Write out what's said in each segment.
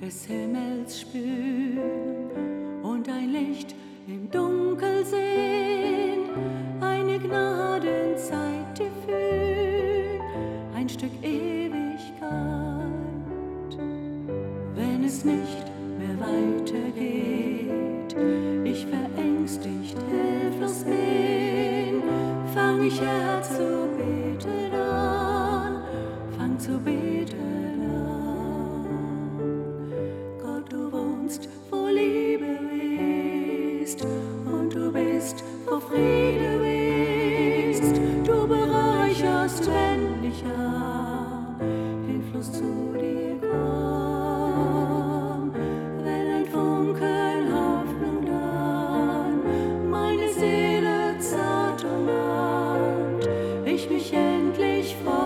des Himmels spüren und ein Licht im Dunkel sehen, eine Gnadenzeit dir fühlen, ein Stück Ewigkeit. Wenn es nicht mehr weitergeht, ich verängstigt, hilflos bin, fang ich her zu beten an, fang zu beten arm, hilflos zu dir komm. Wenn ein Funken Hoffnung dann meine Seele zart umarmt, ich mich endlich freuen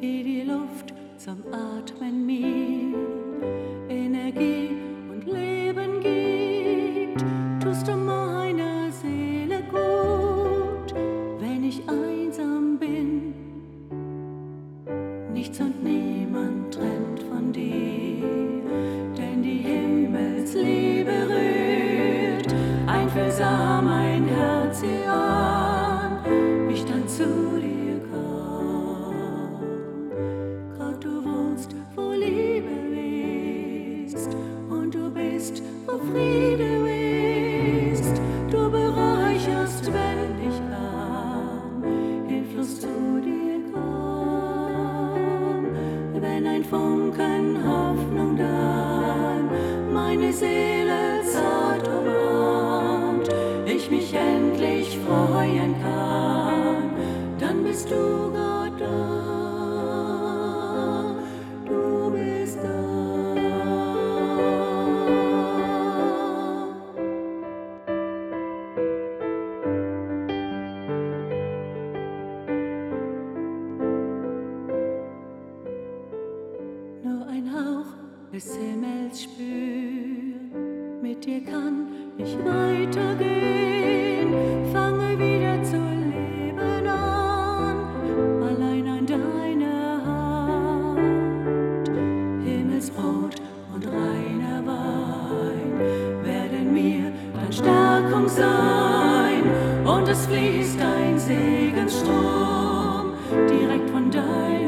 wie die Luft zum Atmen mir Energie und Leben gibt, tust du meiner Seele gut, wenn ich einsam bin. Nichts und niemand trennt von dir, denn die Himmelsliebe rührt einfühlsam mein Herz hier an, ich dann zu mich endlich freuen kann, dann bist du des Himmels spüren, mit dir kann ich weitergehen, fange wieder zu leben an, allein an deiner Hand. Himmelsbrot und reiner Wein werden mir dann Stärkung sein, und es fließt ein Segensstrom direkt von deinem